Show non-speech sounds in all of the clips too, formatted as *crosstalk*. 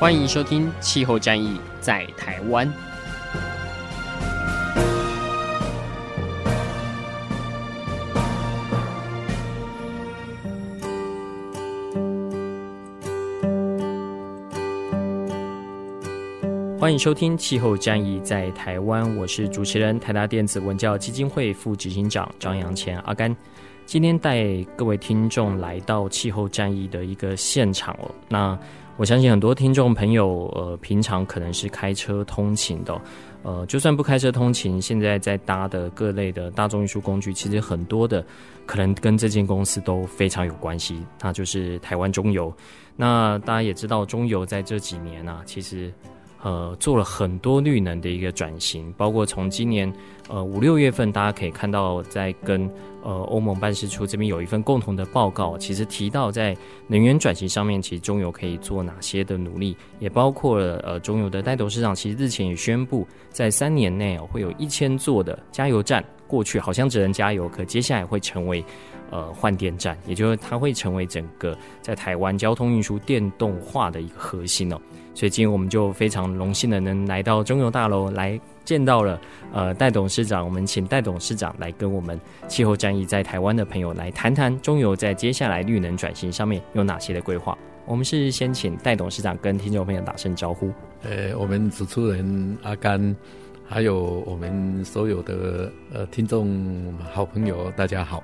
欢迎收听《气候战役在台湾》。欢迎收听《气候战役在台湾》，我是主持人台达电子文教基金会副执行长张扬前阿甘。今天带各位听众来到气候战役的一个现场哦。那我相信很多听众朋友，呃，平常可能是开车通勤的，呃，就算不开车通勤，现在在搭的各类的大众运输工具，其实很多的可能跟这间公司都非常有关系，那就是台湾中油。那大家也知道，中油在这几年啊，其实。呃，做了很多绿能的一个转型，包括从今年呃五六月份，大家可以看到，在跟呃欧盟办事处这边有一份共同的报告，其实提到在能源转型上面，其实中油可以做哪些的努力，也包括了呃中油的戴董事长，其实日前也宣布，在三年内哦会有一千座的加油站，过去好像只能加油，可接下来会成为。呃，换电站，也就是它会成为整个在台湾交通运输电动化的一个核心哦。所以今天我们就非常荣幸的能来到中油大楼来见到了呃戴董事长，我们请戴董事长来跟我们气候战役在台湾的朋友来谈谈中油在接下来绿能转型上面有哪些的规划。我们是先请戴董事长跟听众朋友打声招呼。呃，我们主持人阿甘，还有我们所有的呃听众好朋友，大家好。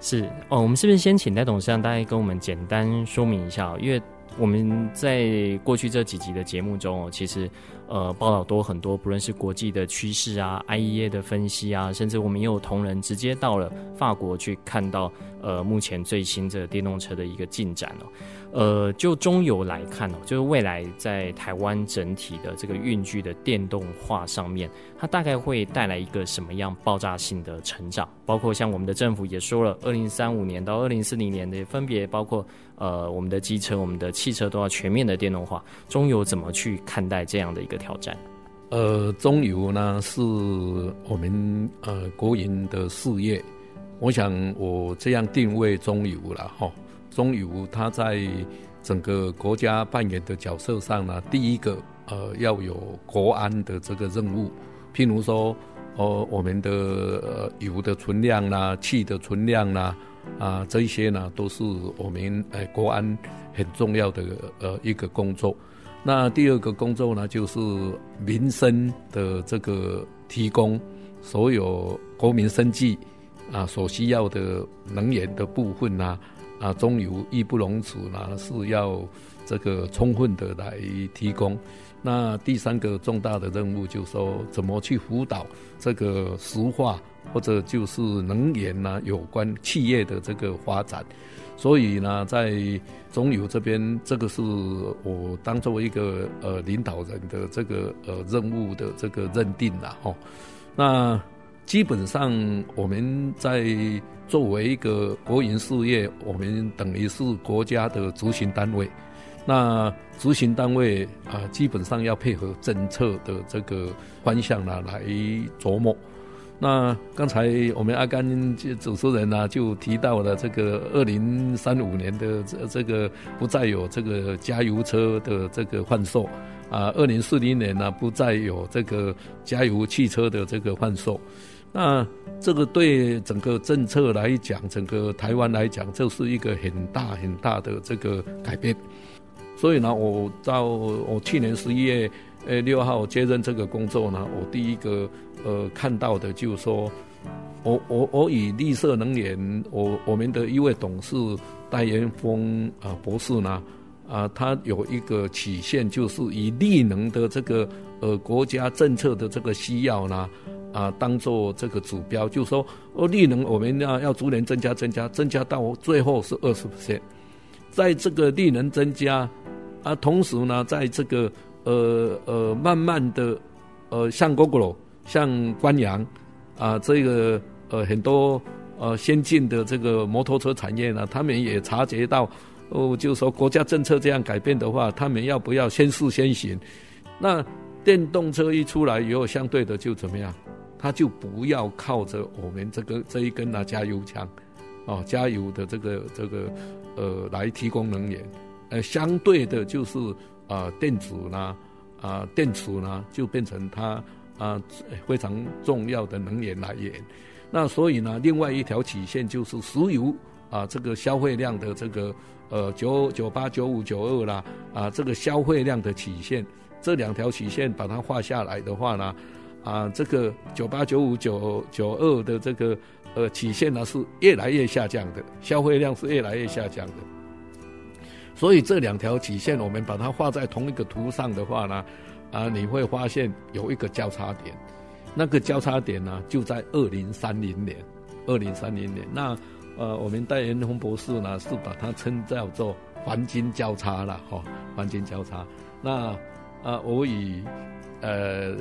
是哦，我们是不是先请戴董事长大概跟我们简单说明一下？因为我们在过去这几集的节目中哦，其实呃报道多很多，不论是国际的趋势啊、IEA 的分析啊，甚至我们也有同仁直接到了法国去看到呃目前最新这个电动车的一个进展哦。呃，就中油来看哦，就是未来在台湾整体的这个运具的电动化上面，它大概会带来一个什么样爆炸性的成长？包括像我们的政府也说了，二零三五年到二零四零年的分别包括呃我们的机车、我们的汽车都要全面的电动化。中油怎么去看待这样的一个挑战？呃，中油呢是我们呃国营的事业，我想我这样定位中油了哈。中油它在整个国家扮演的角色上呢，第一个呃要有国安的这个任务，譬如说，呃我们的呃油的存量啦、气的存量啦，啊这些呢都是我们呃国安很重要的呃一个工作。那第二个工作呢，就是民生的这个提供，所有国民生计啊所需要的能源的部分啊。啊，中油义不容辞呢，是要这个充分的来提供。那第三个重大的任务就是说，怎么去辅导这个石化或者就是能源呢有关企业的这个发展。所以呢，在中油这边，这个是我当作一个呃领导人的这个呃任务的这个认定了哈。那基本上我们在。作为一个国营事业，我们等于是国家的执行单位。那执行单位啊，基本上要配合政策的这个方向呢来琢磨。那刚才我们阿甘主持人呢就提到了这个二零三五年的这这个不再有这个加油车的这个贩售啊，二零四零年呢不再有这个加油汽车的这个贩售。那这个对整个政策来讲，整个台湾来讲，这是一个很大很大的这个改变。所以呢，我到我去年十一月呃六号接任这个工作呢，我第一个呃看到的就是说，我我我以绿色能源，我我们的一位董事戴元峰啊博士呢，啊他有一个曲线，就是以绿能的这个呃国家政策的这个需要呢。啊，当做这个指标，就是说，哦，利能我们要要逐年增加，增加，增加到最后是二十%。在这个利能增加，啊，同时呢，在这个呃呃慢慢的呃像 Gogoro 像关阳啊，这个呃很多呃先进的这个摩托车产业呢，他们也察觉到哦，就是说国家政策这样改变的话，他们要不要先试先行？那电动车一出来以后，相对的就怎么样？他就不要靠着我们这个这一根啊加油枪，哦，加油的这个这个呃来提供能源，呃，相对的就是啊、电子呢啊、电池呢就变成它啊、非常重要的能源来源。那所以呢，另外一条曲线就是石油啊、这个消费量的这个呃九九八九五九二啦啊、这个消费量的曲线，这两条曲线把它画下来的话呢。啊，这个九八九五九九二的这个呃曲线呢是越来越下降的，消费量是越来越下降的。所以这两条曲线我们把它画在同一个图上的话呢，啊，你会发现有一个交叉点，那个交叉点呢就在二零三零年，二零三零年。那呃，我们戴延峰博士呢是把它称叫做黄金交叉了哈，黄金交叉。那啊，我以呃。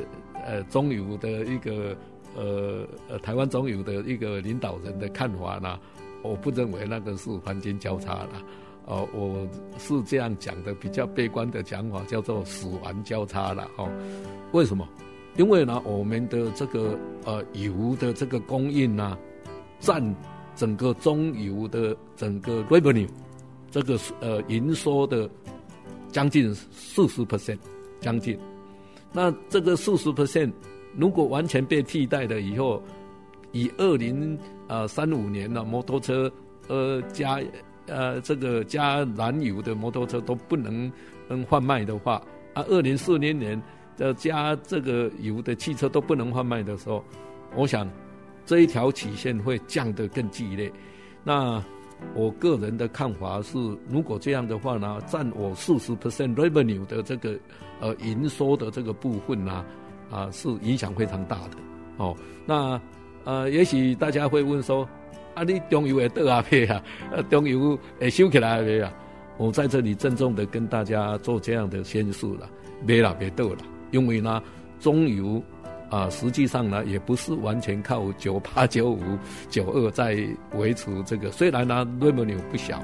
呃，中油的一个呃呃，台湾中油的一个领导人的看法呢，我不认为那个是黄金交叉了，哦、我是这样讲的，比较悲观的讲法叫做死亡交叉了哦。为什么？因为呢，我们的这个呃油的这个供应呢，占整个中油的整个 revenue 这个呃营收的将近四十 percent，将近。那这个四十 percent 如果完全被替代了以后，以二零呃三五年的摩托车呃加呃这个加燃油的摩托车都不能能贩卖的话，啊，二零四零年的加这个油的汽车都不能贩卖的时候，我想这一条曲线会降得更剧烈。那我个人的看法是，如果这样的话呢，占我四十 percent revenue 的这个。呃，营收的这个部分呢，啊，是影响非常大的。哦，那呃，也许大家会问说，啊，你中油会倒啊没 *laughs* 啊？呃，中油会收起来没啊？我在这里郑重的跟大家做这样的宣示了，没了，别倒了。因为呢，中油啊，实际上呢，也不是完全靠九八九五九二在维持这个，虽然呢，revenue 不小。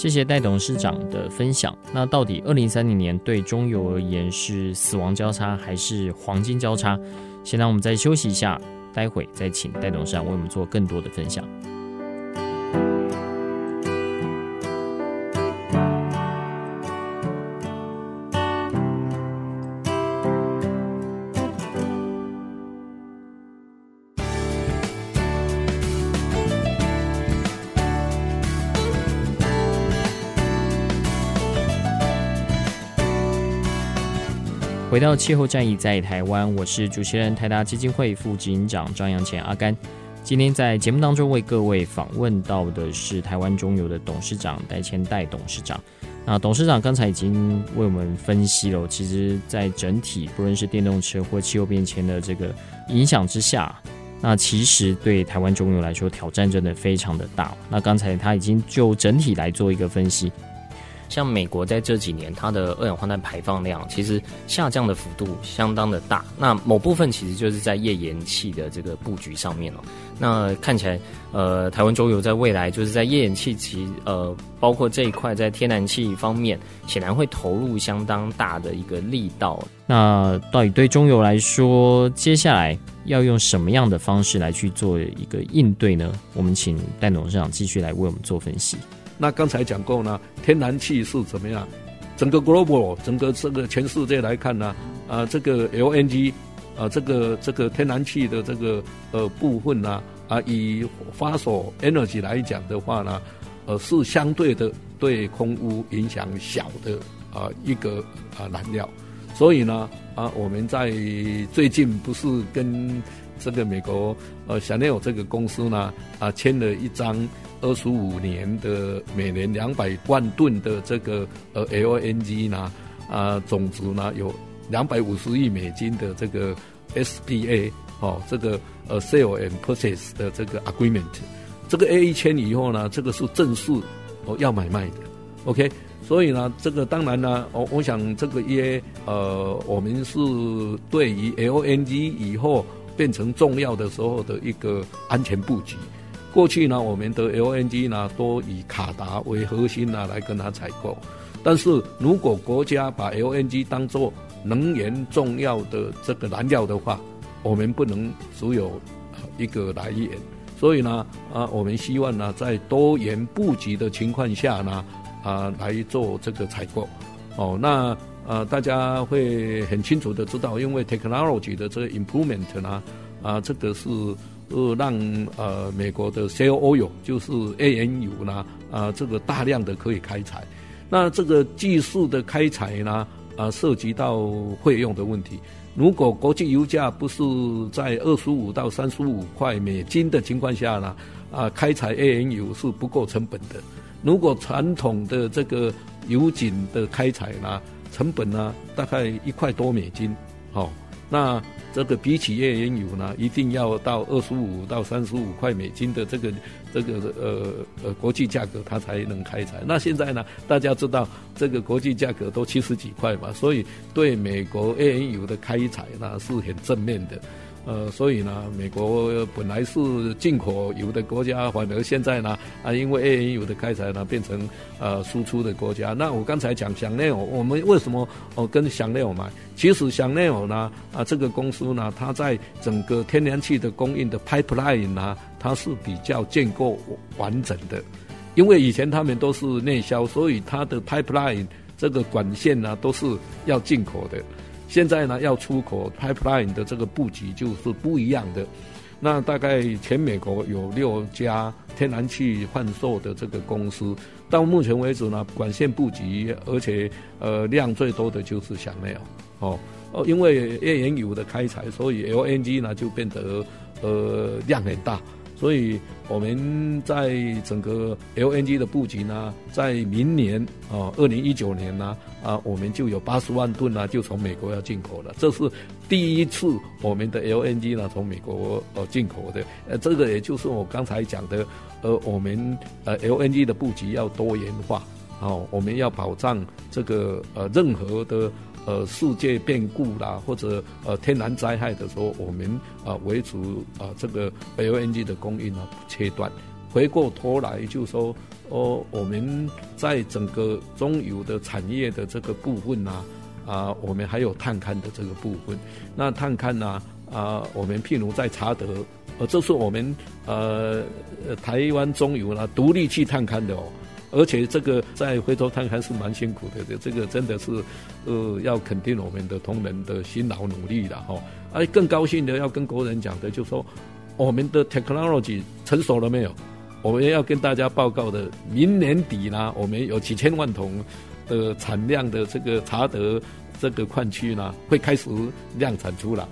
谢谢戴董事长的分享。那到底二零三零年对中油而言是死亡交叉还是黄金交叉？先让我们再休息一下，待会再请戴董事长为我们做更多的分享。到气候战役在台湾，我是主持人台达基金会副执行长张扬前阿甘。今天在节目当中为各位访问到的是台湾中油的董事长戴谦戴董事长。那董事长刚才已经为我们分析了，其实，在整体不论是电动车或气候变迁的这个影响之下，那其实对台湾中油来说挑战真的非常的大。那刚才他已经就整体来做一个分析。像美国在这几年，它的二氧化碳排放量其实下降的幅度相当的大。那某部分其实就是在页岩气的这个布局上面了。那看起来，呃，台湾中油在未来就是在页岩气其呃，包括这一块在天然气方面，显然会投入相当大的一个力道。那到底对中油来说，接下来要用什么样的方式来去做一个应对呢？我们请戴董事长继续来为我们做分析。那刚才讲过呢，天然气是怎么样？整个 global，整个这个全世界来看呢，啊，这个 LNG，啊，这个这个天然气的这个呃部分呢，啊，以发所 energy 来讲的话呢，呃，是相对的对空污影响小的啊一个啊燃料。所以呢，啊，我们在最近不是跟这个美国呃 Shell 这个公司呢，啊，签了一张。二十五年的每年两百万吨的这个呃 LNG 呢，啊总值呢有两百五十亿美金的这个 SPA 哦，这个呃 Sale and Purchase 的这个 Agreement，这个 A 一签以后呢，这个是正式哦要买卖的，OK。所以呢，这个当然呢，我我想这个也呃，我们是对于 LNG 以后变成重要的时候的一个安全布局。过去呢，我们的 LNG 呢都以卡达为核心呢来跟它采购，但是如果国家把 LNG 当作能源重要的这个燃料的话，我们不能只有一个来源。所以呢，啊，我们希望呢，在多元布局的情况下呢。啊，来做这个采购，哦，那呃，大家会很清楚的知道，因为 technology 的这个 improvement 呢，啊，这个是呃让呃美国的 s h a l oil 就是 A N 油呢，啊，这个大量的可以开采，那这个技术的开采呢，啊，涉及到费用的问题。如果国际油价不是在二十五到三十五块美金的情况下呢，啊，开采 A N 油是不够成本的。如果传统的这个油井的开采呢，成本呢大概一块多美金，好、那这个比起页岩油呢，一定要到二十五到三十五块美金的这个这个呃呃国际价格，它才能开采。那现在呢，大家知道这个国际价格都七十几块嘛，所以对美国页岩油的开采呢是很正面的。呃，所以呢，美国本来是进口油的国家，反而现在呢，啊，因为页岩油的开采呢，变成呃输出的国家。那我刚才讲香奈儿，我们为什么哦跟香奈儿买？其实香奈儿呢，啊，这个公司呢，它在整个天然气的供应的 pipeline 呢，它是比较建构完整的。因为以前他们都是内销，所以它的 pipeline 这个管线呢，都是要进口的。现在呢，要出口 pipeline 的这个布局就是不一样的。那大概全美国有六家天然气换售的这个公司，到目前为止呢，管线布局而且呃量最多的就是香奈儿哦哦，因为页岩油的开采，所以 LNG 呢就变得呃量很大。所以我们在整个 LNG 的布局呢，在明年啊，二零一九年呢，啊，我们就有八十万吨呢，就从美国要进口了。这是第一次我们的 LNG 呢从美国呃进口的。呃，这个也就是我刚才讲的，呃，我们呃 LNG 的布局要多元化，哦，我们要保障这个呃任何的。呃，世界变故啦，或者呃天然灾害的时候，我们啊维持啊这个 LNG 的供应啊不切断。回过头来就说，哦，我们在整个中油的产业的这个部分呢，啊，我们还有探勘的这个部分。那探勘呢，啊，我们譬如在查德，呃，这是我们呃台湾中油呢独立去探勘的哦。而且这个在回头看还是蛮辛苦的，这个真的是，呃，要肯定我们的同仁的辛劳努力的哈。而更高兴的要跟国人讲的，就是说我们的 technology 成熟了没有？我们要跟大家报告的，明年底呢，我们有几千万桶的产量的这个查德这个矿区呢，会开始量产出来，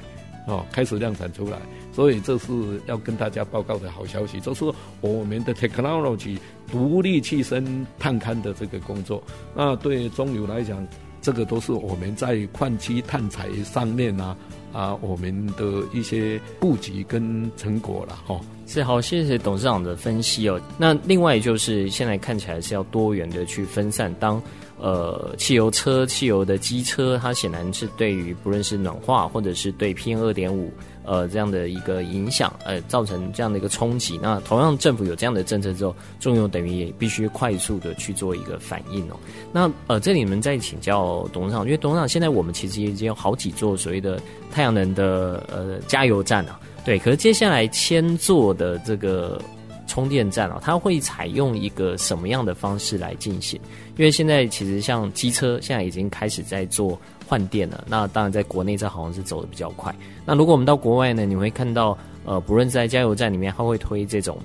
哦，开始量产出来。所以这是要跟大家报告的好消息，就是我们的 technology 独立去生探勘的这个工作。那对中油来讲，这个都是我们在矿区探采上面啊啊，我们的一些布局跟成果了哈。是好，谢谢董事长的分析哦。那另外就是现在看起来是要多元的去分散，当呃汽油车、汽油的机车，它显然是对于不论是暖化或者是对 PM 二点五。呃，这样的一个影响，呃，造成这样的一个冲击。那同样，政府有这样的政策之后，重油等于也必须快速的去做一个反应哦。那呃，这里面再请教董事长，因为董事长现在我们其实已经有好几座所谓的太阳能的呃加油站啊，对。可是接下来千座的这个充电站啊，它会采用一个什么样的方式来进行？因为现在其实像机车现在已经开始在做。换电了，那当然在国内这好像是走的比较快。那如果我们到国外呢，你会看到，呃，不论是在加油站里面，它会推这种，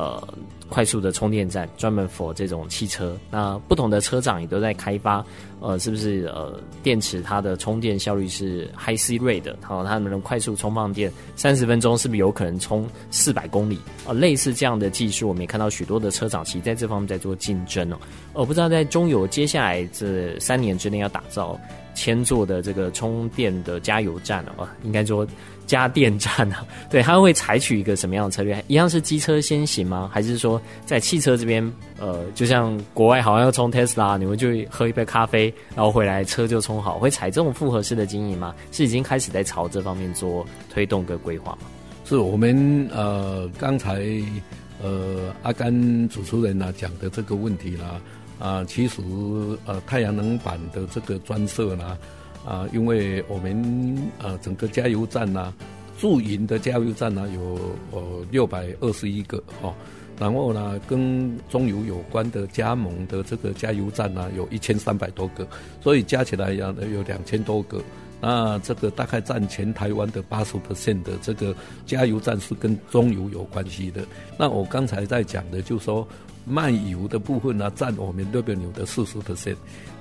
呃，快速的充电站，专门 for 这种汽车。那不同的车厂也都在开发，呃，是不是呃，电池它的充电效率是 high C rate 的，好，它能快速充放电，三十分钟是不是有可能充四百公里？啊、呃，类似这样的技术，我们也看到许多的车厂其实在这方面在做竞争哦。我、不知道在中油接下来这三年之内要打造。千座的这个充电的加油站啊，应该说加电站啊，*laughs* 对，它会采取一个什么样的策略？一样是机车先行吗？还是说在汽车这边，呃，就像国外好像要充 Tesla，你们就喝一杯咖啡，然后回来车就充好，会采这种复合式的经营吗？是已经开始在朝这方面做推动跟规划吗？是我们呃刚才呃阿甘主持人呢讲的这个问题啦，啊，其实呃太阳能板的这个专设呢，啊，因为我们呃整个加油站呢。驻营的加油站呢，有呃六百二十一个哦，然后呢，跟中油有关的加盟的这个加油站呢，有一千三百多个，所以加起来呀，有两千多个。那这个大概占全台湾的八十 percent 的这个加油站是跟中油有关系的。那我刚才在讲的，就是说卖油的部分呢，占我们 revenue 的四十 percent。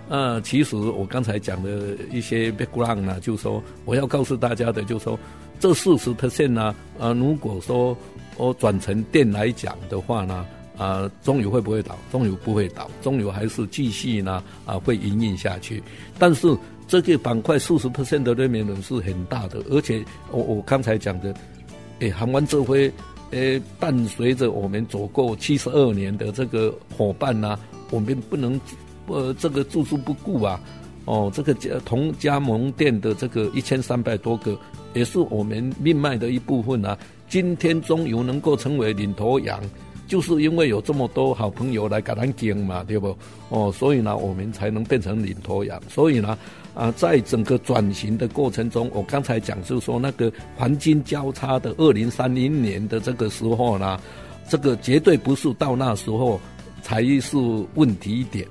那其实我刚才讲的一些 background 呢，就是说我要告诉大家的，就是说。这四十 percent 呢？啊，如果说我转成电来讲的话呢，啊，中油会不会倒？中油不会倒，中油还是继续呢，啊，会营运下去。但是这个板块四十 percent 的利润是很大的，而且我我刚才讲的，诶，航湾这回，诶，伴随着我们走过七十二年的这个伙伴呢、我们不能呃这个住宿不顾啊。哦，这个加同加盟店的这个一千三百多个。也是我们命脉的一部分啊！今天中油能够成为领头羊，就是因为有这么多好朋友来给咱经嘛，对不？哦，所以呢，我们才能变成领头羊。所以呢，啊，在整个转型的过程中，我刚才讲就是说，那个黄金交叉的二零三零年的这个时候呢，这个绝对不是到那时候才是问题一点，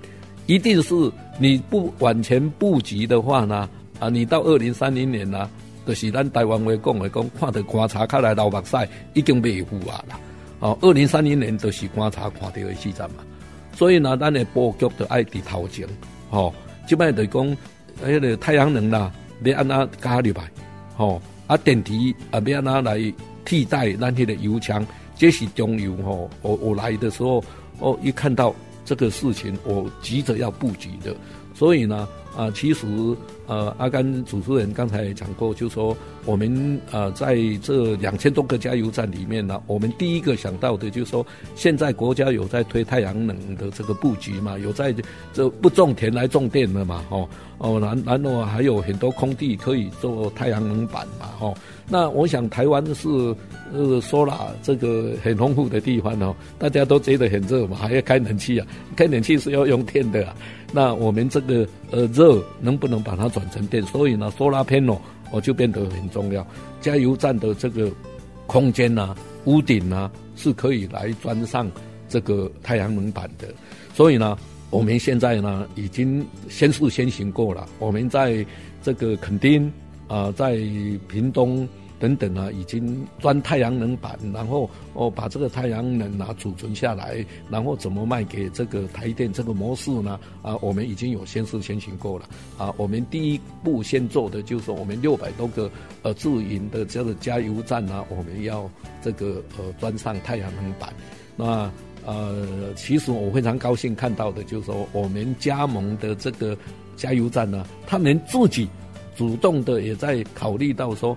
一定是你不往前布局的话呢，啊，你到二零三零年呢？就是咱台湾话讲的讲，看到观察开来流目屎已经未付啊啦！哦，二零三零年就是观察看到的时阵嘛，所以呢，咱的布局就爱伫头前。吼，即摆就讲，迄个太阳能啦，要安那加入来？吼，啊电池啊要安那来替代咱迄个油枪？这是中油吼，我我来的时候，哦，一看到这个事情，我急着要布局的，所以呢。啊，其实呃，阿甘主持人刚才也讲过，就说我们呃在这两千多个加油站里面呢，我们第一个想到的就是说，现在国家有在推太阳能的这个布局嘛，有在这不种田来种电了嘛，哦哦，然然后还有很多空地可以做太阳能板嘛，哦，那我想台湾是呃 solar 这个很丰富的地方哦，大家都觉得很热嘛，还要开冷气啊，开冷气是要用电的啊。那我们这个呃热能不能把它转成电？所以呢，solar panel 我就变得很重要。加油站的这个空间呐、啊、屋顶呐、啊，是可以来装上这个太阳能板的。所以呢，我们现在呢已经先试先行过了。我们在这个垦丁啊、在屏东。等等啊，已经装太阳能板，然后哦把这个太阳能啊储存下来，然后怎么卖给这个台电这个模式呢？啊，我们已经有先试先行过了啊。我们第一步先做的就是，我们六百多个呃自营的这个加油站呢，我们要这个呃装上太阳能板。那呃，其实我非常高兴看到的就是说，我们加盟的这个加油站呢，他们自己主动的也在考虑到说。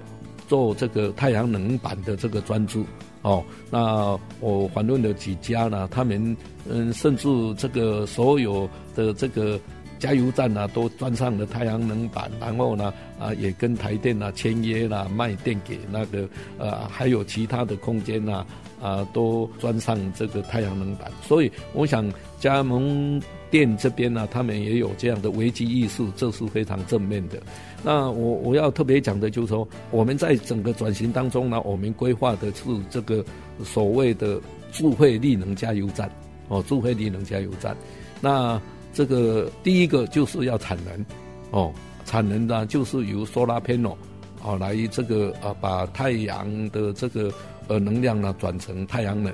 做这个太阳能板的这个专注哦，那我访问了几家呢，他们嗯，甚至这个所有的这个加油站呢，都装上了太阳能板，然后呢啊，也跟台电啊签约啦，卖电给那个呃，还有其他的空间呐啊，都装上这个太阳能板，所以我想加盟。店这边呢，他们也有这样的危机意识，这是非常正面的。那我我要特别讲的就是说，我们在整个转型当中呢，我们规划的是这个所谓的智慧绿能加油站哦，智慧绿能加油站。那这个第一个就是要产能哦，产能呢就是由 solar panel 哦来这个呃把太阳的这个呃能量呢转成太阳能。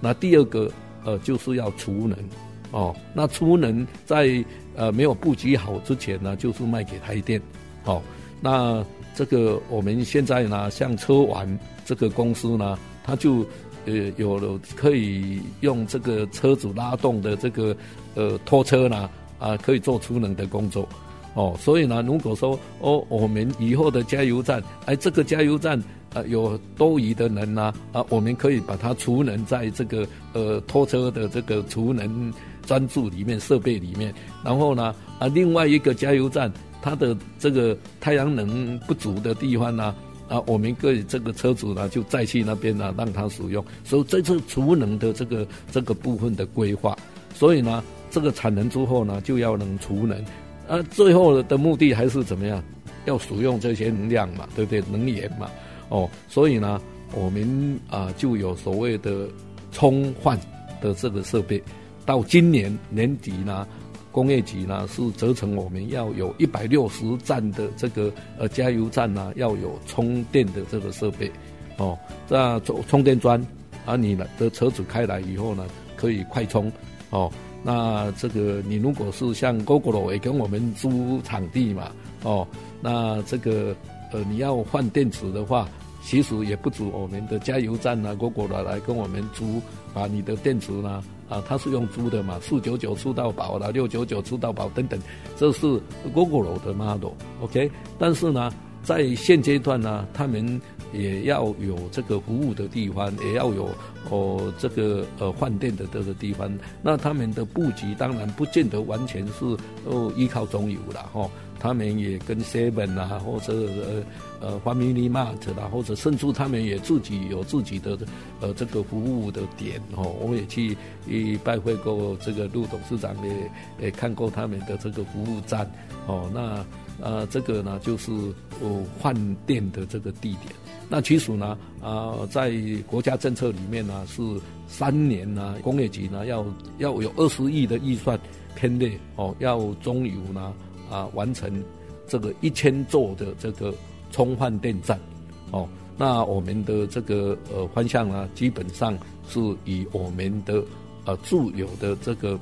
那第二个呃就是要储能。哦，那出能在呃没有布局好之前呢，就是卖给台电。哦，那这个我们现在呢，像车玩这个公司呢，它就呃有了可以用这个车子拉动的这个呃拖车呢，啊可以做储能的工作。哦，所以呢，如果说哦我们以后的加油站，哎这个加油站呃有多余的能啊啊，我们可以把它储能在这个呃拖车的这个储能专注里面设备里面，然后呢啊另外一个加油站，它的这个太阳能不足的地方呢啊，我们可以这个车主呢就再去那边呢让它使用，所以这是储能的这个这个部分的规划，所以呢这个产能之后呢就要能储能，啊最后的目的还是怎么样？要使用这些能量嘛，对不对？能源嘛，哦，所以呢，我们啊就有所谓的充换的这个设备。到今年年底呢，工业局呢是责成我们要有一百六十站的这个呃加油站呢要有充电的这个设备。哦，这充充电桩啊，你的车子开来以后呢，可以快充。哦，那这个你如果是像 Google 也跟我们租场地嘛，哦。那这个呃，你要换电池的话，其实也不止我们的加油站啊，果果的来跟我们租啊，你的电池呢啊，它是用租的嘛，四九九租到宝了，六九九租到宝等等，这是 Google 的 model，OK。但是呢，在现阶段呢，他们也要有这个服务的地方，也要有哦这个呃换电的这个地方。那他们的布局当然不见得完全是哦依靠中油了哈。他们也跟 Seven 啊，或者呃呃 Family Mart 啦，或者甚至他们也自己有自己的呃这个服务的点哦。我也去拜会过这个陆董事长，也也看过他们的这个服务站哦。那呃这个呢就是哦换电的这个地点。那其实呢啊、呃、在国家政策里面呢是三年呢工业局呢要要有二十亿的预算编列哦，要中油呢。啊，完成这个一千座的这个充换电站，哦，那我们的这个呃方向呢，基本上是以我们的呃驻有的这个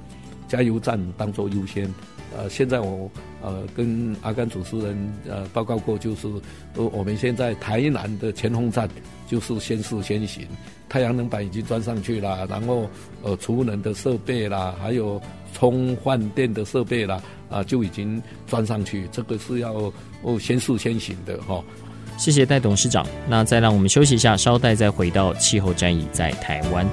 加油站当做优先。呃，现在我呃跟阿甘主持人呃报告过，就是呃我们现在台南的前锋站就是先试先行，太阳能板已经装上去了，然后呃储能的设备啦，还有充换电的设备啦。啊，就已经装上去，这个是要哦先试先行的哈、谢谢戴董事长，那再让我们休息一下，稍待再回到气候战役在台湾。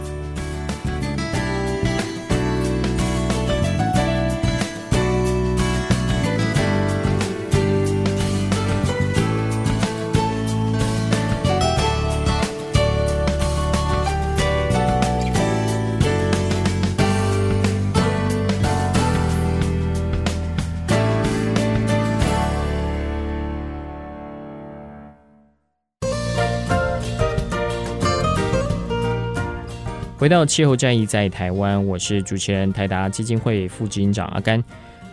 回到气候战役在台湾，我是主持人台达基金会副执行长阿甘。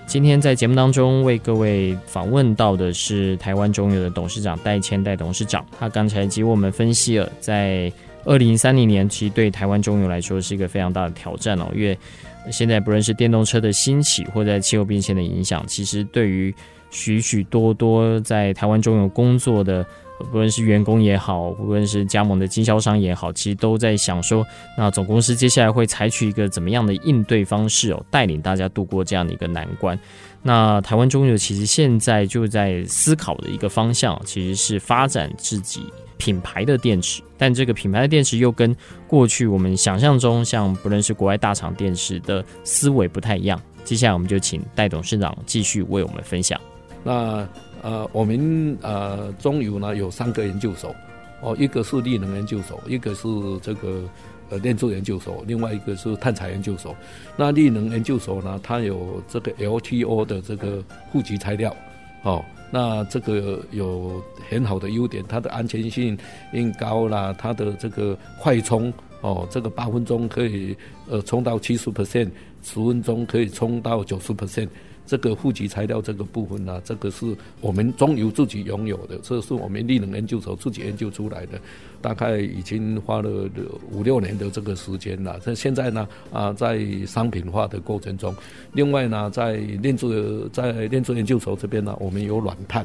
今天在节目当中为各位访问到的是台湾中油的董事长戴谦戴董事长。他刚才给我们分析了，在二零三零年，其实对台湾中油来说是一个非常大的挑战哦，因为现在不论是电动车的兴起，或在气候变迁的影响，其实对于许许多多在台湾中油工作的。不论是员工也好，不论是加盟的经销商也好，其实都在想说，那总公司接下来会采取一个怎么样的应对方式哦，带领大家度过这样的一个难关。那台湾中油其实现在就在思考的一个方向，其实是发展自己品牌的电池，但这个品牌的电池又跟过去我们想象中，像不论是国外大厂电池的思维不太一样。接下来我们就请戴董事长继续为我们分享。那。呃，我们呃中油呢有三个研究所，哦，一个是力能研究所，一个是这个呃电子研究所，另外一个是碳采研究所。那力能研究所呢，它有这个 LTO 的这个负极材料，哦，那这个有很好的优点，它的安全性应高啦，它的这个快充，哦，这个八分钟可以呃充到七十 percent，十分钟可以充到九十 percent。这个负极材料这个部分呢、这个是我们中油自己拥有的，这是我们力能研究所自己研究出来的，大概已经花了五六年的这个时间了。这现在呢，啊，在商品化的过程中。另外呢，在电子在电子研究所这边呢，我们有软碳，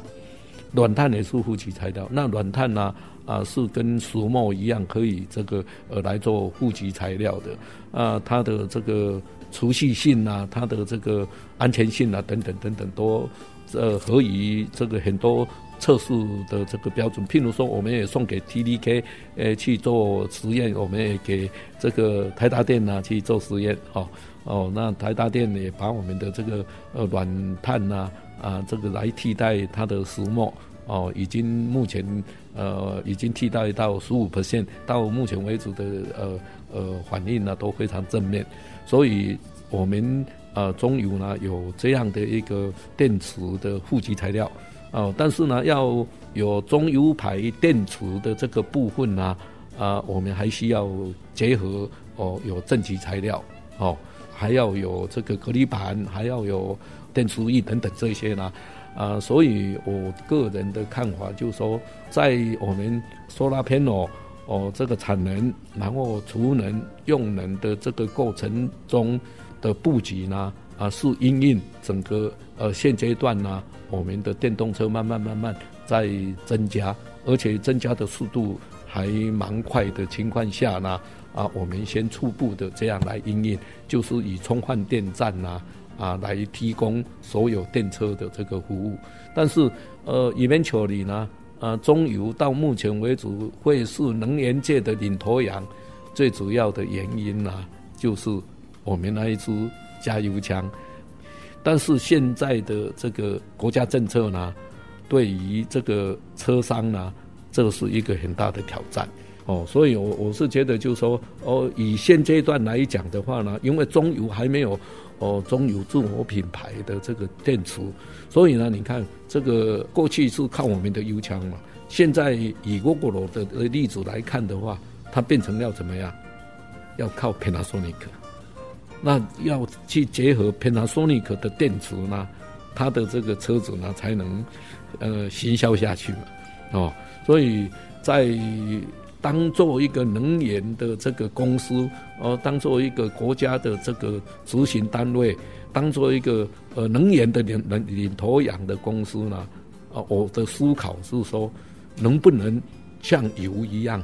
软碳也是负极材料。那软碳呢，啊，是跟石墨一样，可以这个呃来做负极材料的。啊，它的这个。持续性啊，它的这个安全性啊，等等等等，都呃合于这个很多测试的这个标准。譬如说，我们也送给 TDK 呃去做实验，我们也给这个台达电呐去做实验。哦哦，那台达电也把我们的这个呃软碳呐啊，啊这个来替代它的石墨。哦，已经目前呃已经替代到十五 percent，到目前为止的呃呃反应呢都非常正面，所以我们呃中油呢有这样的一个电池的负极材料。哦、但是呢要有中油牌电池的这个部分呢啊、我们还需要结合哦有正极材料。哦，还要有这个隔离板，还要有电池液等等这些呢。啊，所以我个人的看法就是说，在我们 solar panel 哦这个产能，然后储能用能的这个过程中的布局呢，啊是因应整个呃现阶段呢，我们的电动车慢慢慢慢在增加，而且增加的速度还蛮快的情况下呢，啊我们先初步的这样来因应，就是以充换电站呐、啊。啊，来提供所有电车的这个服务，但是呃，eventually 呢，呃，中油到目前为止会是能源界的领头羊，最主要的原因呢，就是我们那一支加油枪。但是现在的这个国家政策呢，对于这个车商呢，这是一个很大的挑战哦，所以我我是觉得就是说，哦，以现阶段来讲的话呢，因为中油还没有。哦，中油自我品牌的这个电池，所以呢，你看这个过去是靠我们的油枪嘛，现在以 Gogoro 的例子来看的话，它变成要怎么样？要靠 Panasonic，那要去结合 Panasonic 的电池呢，它的这个车子呢才能呃行销下去嘛。哦，所以在。当做一个能源的这个公司，呃，当做一个国家的这个执行单位，当做一个呃能源的领领领头羊的公司呢，啊，我的思考是说，能不能像油一样，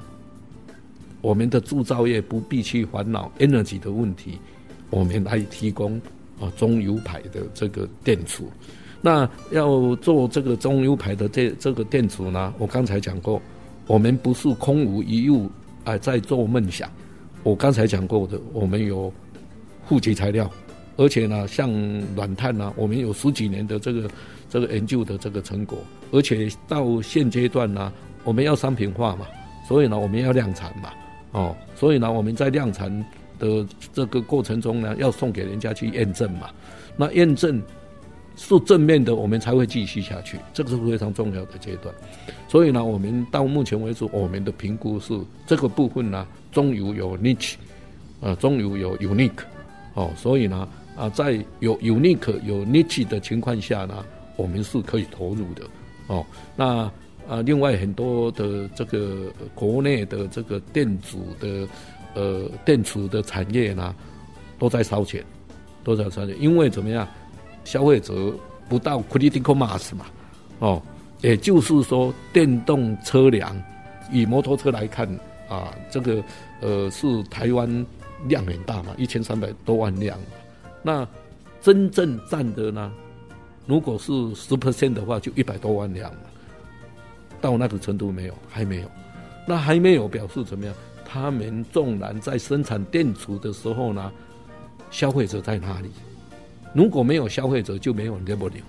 我们的制造业不必去烦恼 energy 的问题，我们来提供啊中油牌的这个电池。那要做这个中油牌的这这个电池呢，我刚才讲过。我们不是空无一物，哎，在做梦想。我刚才讲过的，我们有户籍材料，而且呢，像软碳呢，我们有十几年的这个这个研究的这个成果，而且到现阶段呢，我们要商品化嘛，所以呢，我们要量产嘛，哦，所以呢，我们在量产的这个过程中呢，要送给人家去验证嘛，那验证。是正面的，我们才会继续下去，这个是非常重要的阶段。所以呢，我们到目前为止，我们的评估是这个部分呢，中油有 niche，呃，中油有 unique，哦，所以呢，啊，在有 unique 有 niche 的情况下呢，我们是可以投入的，哦，那啊，另外很多的这个国内的这个电子的呃电池的产业呢，都在烧钱，都在烧钱，因为怎么样？消费者不到 critical mass 嘛，哦，也就是说，电动车辆以摩托车来看啊，这个呃是台湾量很大嘛，一千三百多万辆。那真正占的呢，如果是十 percent 的话，就一百多万辆。到那个程度没有？还没有。那还没有表示怎么样？他们纵然在生产电池的时候呢，消费者在哪里？如果没有消费者，就没有 revenue，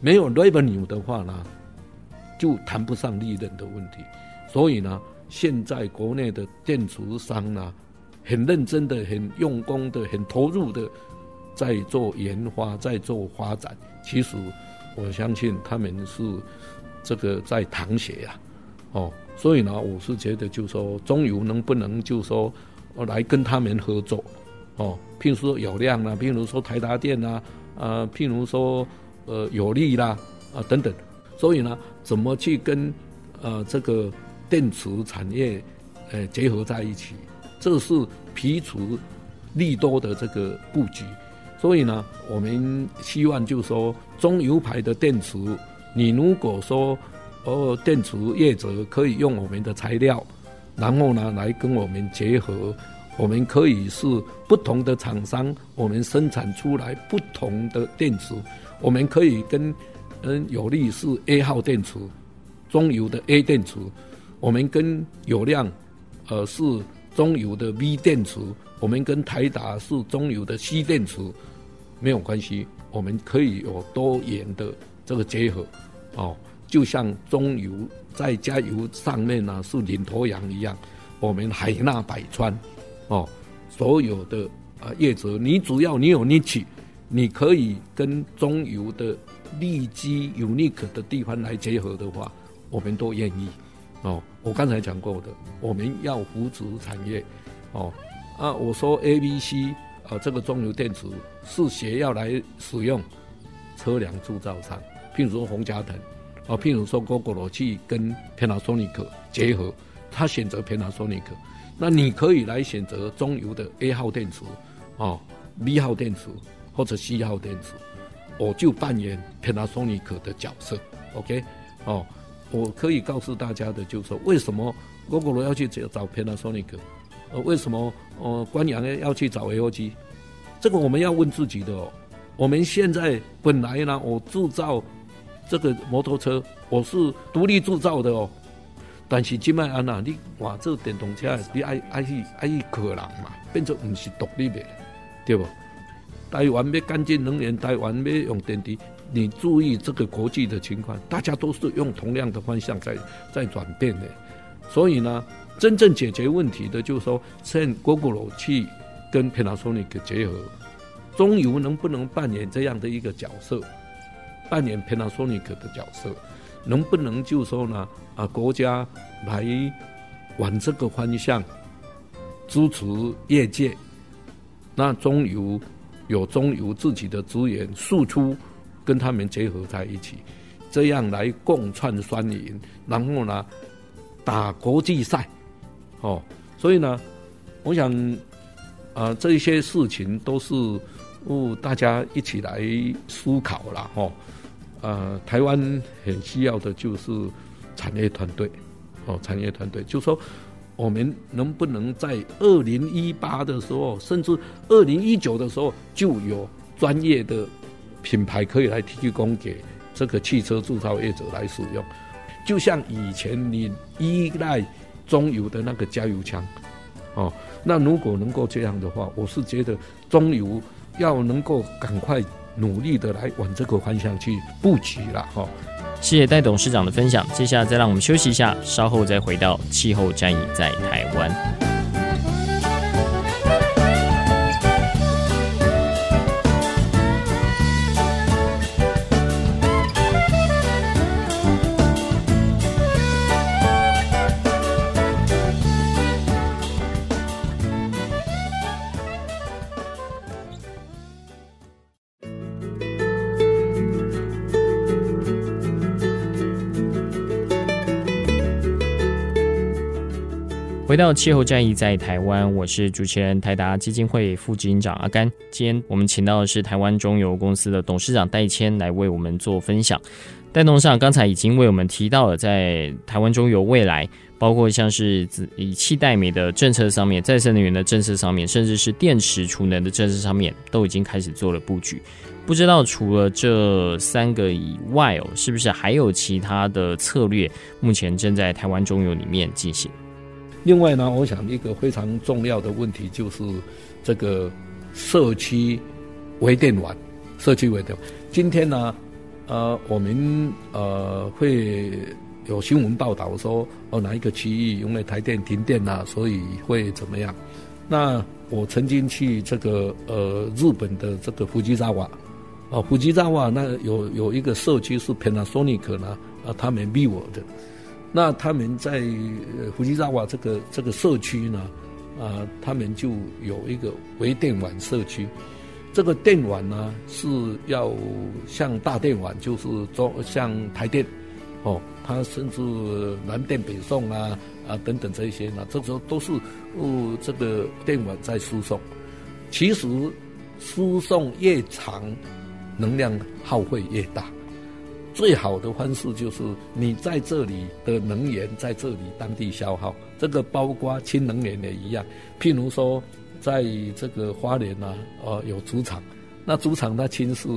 没有 revenue 的话呢，就谈不上利润的问题。所以呢，现在国内的电池商呢，很认真的、很用功的、很投入的在做研发、在做发展。其实我相信他们是这个在淌血呀，哦，所以呢，我是觉得就是说，中油能不能就是说来跟他们合作？哦，譬如说有量啊，譬如说台达电啊，呃，譬如说呃有利啦，啊、呃、等等，所以呢，怎么去跟呃这个电池产业呃结合在一起，这是彼此利多的这个布局。所以呢，我们希望就是说中油牌的电池，你如果说哦电池业者可以用我们的材料，然后呢来跟我们结合。我们可以是不同的厂商，我们生产出来不同的电池。我们可以跟嗯有利是 A 号电池，中油的 A 电池，我们跟友量，呃，是中油的 V 电池，我们跟台达是中油的 C 电池，没有关系，我们可以有多元的这个结合，哦，就像中油在加油上面呢是领头羊一样，我们海纳百川，哦，所有的啊业者，你只要你有 niche，你可以跟中油的利基 unique 的地方来结合的话，我们都愿意。哦，我刚才讲过的，我们要扶持产业。哦，啊，我说 A、B、C 啊，这个中油电池是谁要来使用？车辆制造商，譬如说鸿嘉腾，啊，譬如说 Gogoro 去跟 Panasonic 结合，他选择 Panasonic，那你可以来选择中油的 A 号电池，哦，B 号电池或者 C 号电池，我就扮演 Panasonic 的角色，OK，哦。我可以告诉大家的，就是说，为什么 Gogoro 要去找 Panasonic，呃，为什么呃，观阳要去找 LG？这个我们要问自己的哦。我们现在本来呢，我制造这个摩托车，我是独立制造的哦。但是今麦安娜，你换，这电动车你爱爱去爱去客人嘛，变成不是独立的，对不？台湾要干净能源，台湾要用电池。你注意这个国际的情况，大家都是用同样的方向在在转变的，所以呢，真正解决问题的就是说，趁 Gogoro 去跟 Panasonic 结合，中油能不能扮演这样的一个角色，扮演 Panasonic 的角色，能不能就说呢，啊，国家来往这个方向支持业界，那中油有中油自己的资源输出。跟他们结合在一起，这样来共创双赢，然后呢，打国际赛，哦，所以呢，我想，啊、呃，这些事情都是哦，大家一起来思考了，哦，呃，台湾很需要的就是产业团队，哦，产业团队，就说我们能不能在二零一八的时候，甚至二零一九的时候，就有专业的。品牌可以来提供给这个汽车制造业者来使用，就像以前你依赖中油的那个加油枪，哦，那如果能够这样的话，我是觉得中油要能够赶快努力的来往这个方向去布局了，哈、谢谢戴董事长的分享，接下来再让我们休息一下，稍后再回到气候战役在台湾。到气候战役在台湾，我是主持人台达基金会副执行长阿甘。今天我们请到的是台湾中油公司的董事长戴谦来为我们做分享。戴董事长刚才已经为我们提到了，在台湾中油未来，包括像是以气代煤的政策上面、再生能源的政策上面，甚至是电池储能的政策上面，都已经开始做了布局。不知道除了这三个以外哦，是不是还有其他的策略，目前正在台湾中油里面进行？另外呢，我想一个非常重要的问题就是这个社区微电网。社区微电网，今天呢，呃，我们呃会有新闻报道说，哦，哪一个区域因为台电停电了，所以会怎么样？那我曾经去这个呃日本的这个富吉萨瓦，啊，富吉萨瓦那有有一个社区是 Panasonic 呢，啊，他们逼我的。那他们在呃福吉萨瓦这个这个社区呢，啊，他们就有一个微电网社区。这个电网呢是要像大电网，就是做像台电，哦，它甚至南电北送啊啊等等这一些呢，这时候都是哦这个电网在输送。其实输送越长，能量耗费越大。最好的方式就是你在这里的能源在这里当地消耗，这个包括氢能源也一样。譬如说，在这个花莲呢，呃，有主厂，那主场它氢是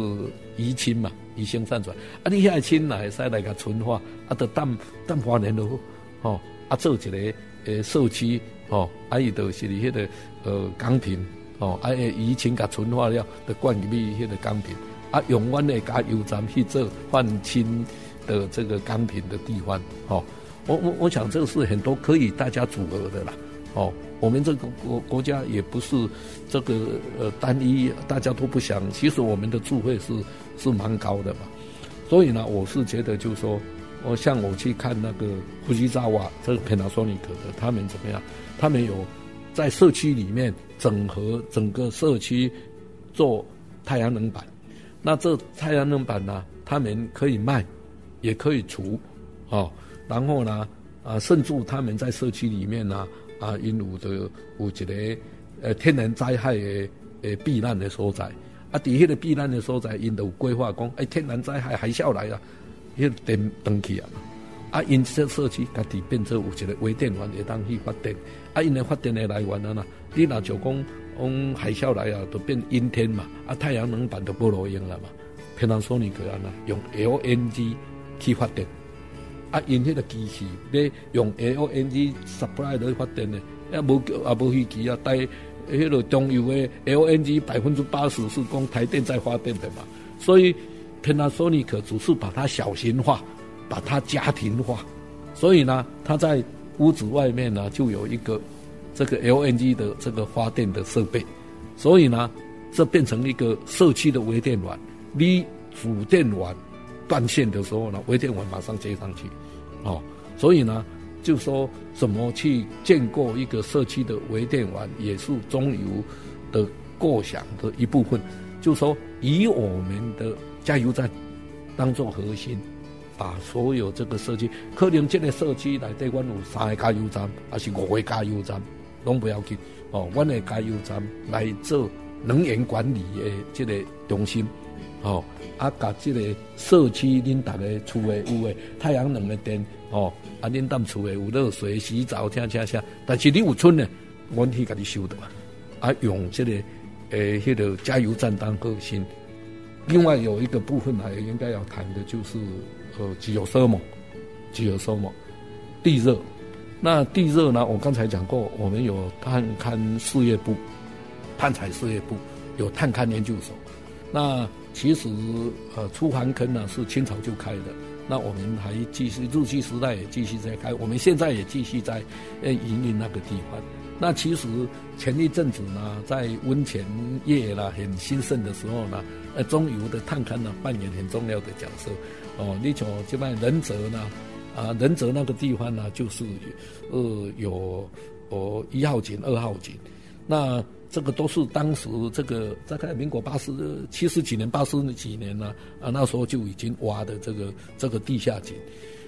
乙氢嘛，乙烯散出来，啊，你遐氢来使来个纯化，啊，得氮氮化粘都，哦，啊，做一个诶社区，哦，啊，伊就是迄个呃钢瓶，哦，啊，乙氢甲纯化了，得灌入去迄个钢瓶，啊，永远的加油站去做换氢的这个钢瓶的地方，哦，我我我想这个是很多可以大家组合的啦，哦。我们这个国国家也不是这个呃单一，大家都不想。其实我们的智慧是是蛮高的嘛，所以呢，我是觉得就是说，我像我去看那个富士萨瓦这个 Panasonic 的，他们怎么样？他们有在社区里面整合整个社区做太阳能板。那这太阳能板呢，他们可以卖，也可以除，哦，然后呢，啊，甚至他们在社区里面呢。啊，因有的有一个呃天然灾害的呃避难的所在，啊，伫迄个避难的所在，因都有规划讲，哎，天然灾害海啸来了，迄个电断去啊，啊，因这社区家己变成有一个微电源会当去发电，啊，因的发电的来源啊呐，你若就讲讲海啸来啊，都变阴天嘛，啊，太阳能板都不路用了嘛，偏当说你个啊，用 LNG 去发电。啊，因迄个机器咧用 LNG supply 来发电的，也无也无飞机啊，带迄个中油的 LNG 百分之八十是供台电在发电的嘛，所以 Panasonic 只是把它小型化，把它家庭化，所以呢，它在屋子外面呢就有一个这个 LNG 的这个发电的设备，所以呢，这变成一个社区的微电网，你主电网。断线的时候呢，微电网马上接上去，哦，所以呢，就说怎么去建构一个社区的微电网，也是中油的构想的一部分。就说以我们的加油站当做核心，把所有这个社区，可能这个社区来对我有三个加油站，还是五个加油站，拢不要紧哦。我的加油站来做能源管理的这个中心。哦，啊，甲这个社区恁大家厝诶有诶太阳能诶电，哦，啊，恁当厝诶有热水洗澡，听听听，但是你有村呢，我去甲你修的嘛，啊，用这个诶，迄、呃那个加油站当核心。另外有一个部分还应该要谈的就是，呃地热。那地热呢，我刚才讲过，我们有探勘事业部，探采事业部有探勘研究所，那。其实，呃，出环坑呢是清朝就开的，那我们还继续日据时代也继续在开，我们现在也继续在呃营运那个地方。那其实前一阵子呢，在温泉业啦很兴盛的时候呢，呃，中油的探勘呢扮演很重要的角色。哦，你从这边仁泽呢，啊，仁泽那个地方呢，就是呃有哦一号井、二号井，那。这个都是当时这个大概民国八十七十几年、八十几年呢啊，那时候就已经挖的这个这个地下井。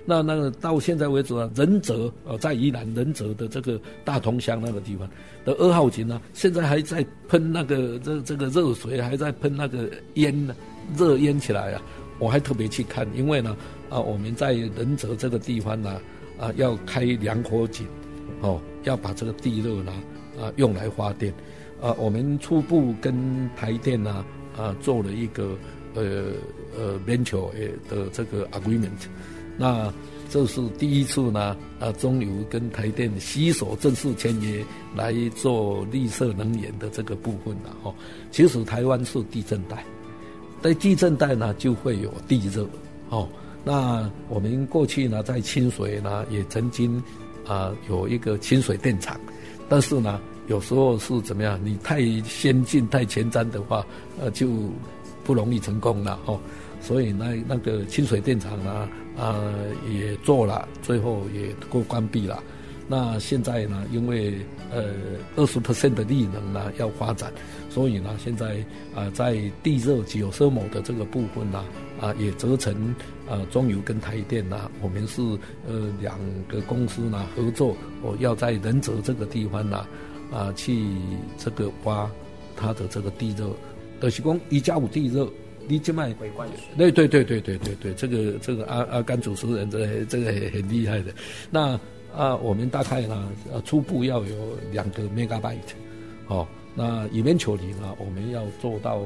那那个到现在为止啊，仁泽呃在宜兰仁泽的这个大同乡那个地方的二号井呢，现在还在喷那个这这个热水，还在喷那个烟呢，热烟起来啊！我还特别去看，因为呢啊我们在仁泽这个地方呢啊要开两口井哦，要把这个地热呢啊用来发电。啊，我们初步跟台电呢啊，做了一个呃呃 venture 的这个 agreement，那这是第一次呢啊，中油跟台电携手正式签约来做绿色能源的这个部分了哈。其实台湾是地震带，在地震带呢就会有地热哦。那我们过去呢在清水呢也曾经啊有一个清水电厂，但是呢。有时候是怎么样？你太先进、太前瞻的话，呃，就不容易成功了哦。所以那那个清水电厂呢，啊、也做了，最后也都关闭了。那现在呢，因为呃二十 percent 的力能呢要发展，所以呢，现在啊、在地热 geothermal 的这个部分呢，也责成啊中油跟台电呐，我们是呃两个公司呢合作，哦，要在仁泽这个地方呢。啊，去这个挖它的这个地热，德西公一加五地热，你这卖对对对对对对对，这个这个阿阿甘主持人这个、这个很很厉害的。那啊，我们大概呢，呃，初步要有两个 megabyte，哦，那 eventually 呢，我们要做到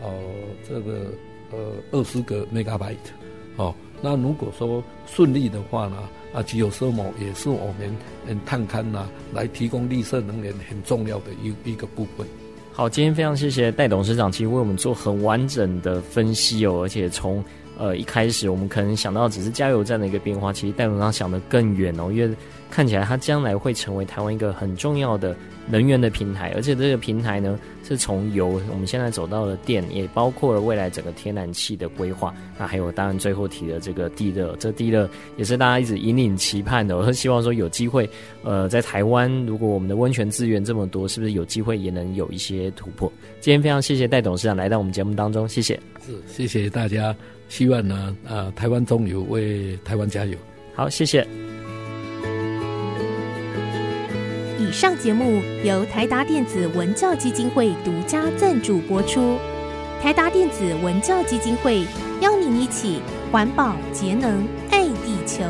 呃这个呃二十个 megabyte 哦。那如果说顺利的话呢，啊只有 Sirmo 也是我们嗯探勘呐，来提供绿色能源很重要的一一个部分。好，今天非常谢谢戴董事长，其实为我们做很完整的分析哦，而且从呃一开始我们可能想到只是加油站的一个变化，其实戴董事长想得更远哦，因为看起来它将来会成为台湾一个很重要的。能源的平台，而且这个平台呢，是从油，我们现在走到了电，也包括了未来整个天然气的规划。那还有当然最后提的这个地热，这地热也是大家一直引领期盼的。我是希望说有机会，呃，在台湾，如果我们的温泉资源这么多，是不是有机会也能有一些突破？今天非常谢谢戴董事长来到我们节目当中，谢谢。是，谢谢大家。希望呢，呃，台湾中油为台湾加油。好，谢谢。以上节目由台达电子文教基金会独家赞助播出。台达电子文教基金会邀您一起环保节能爱地球。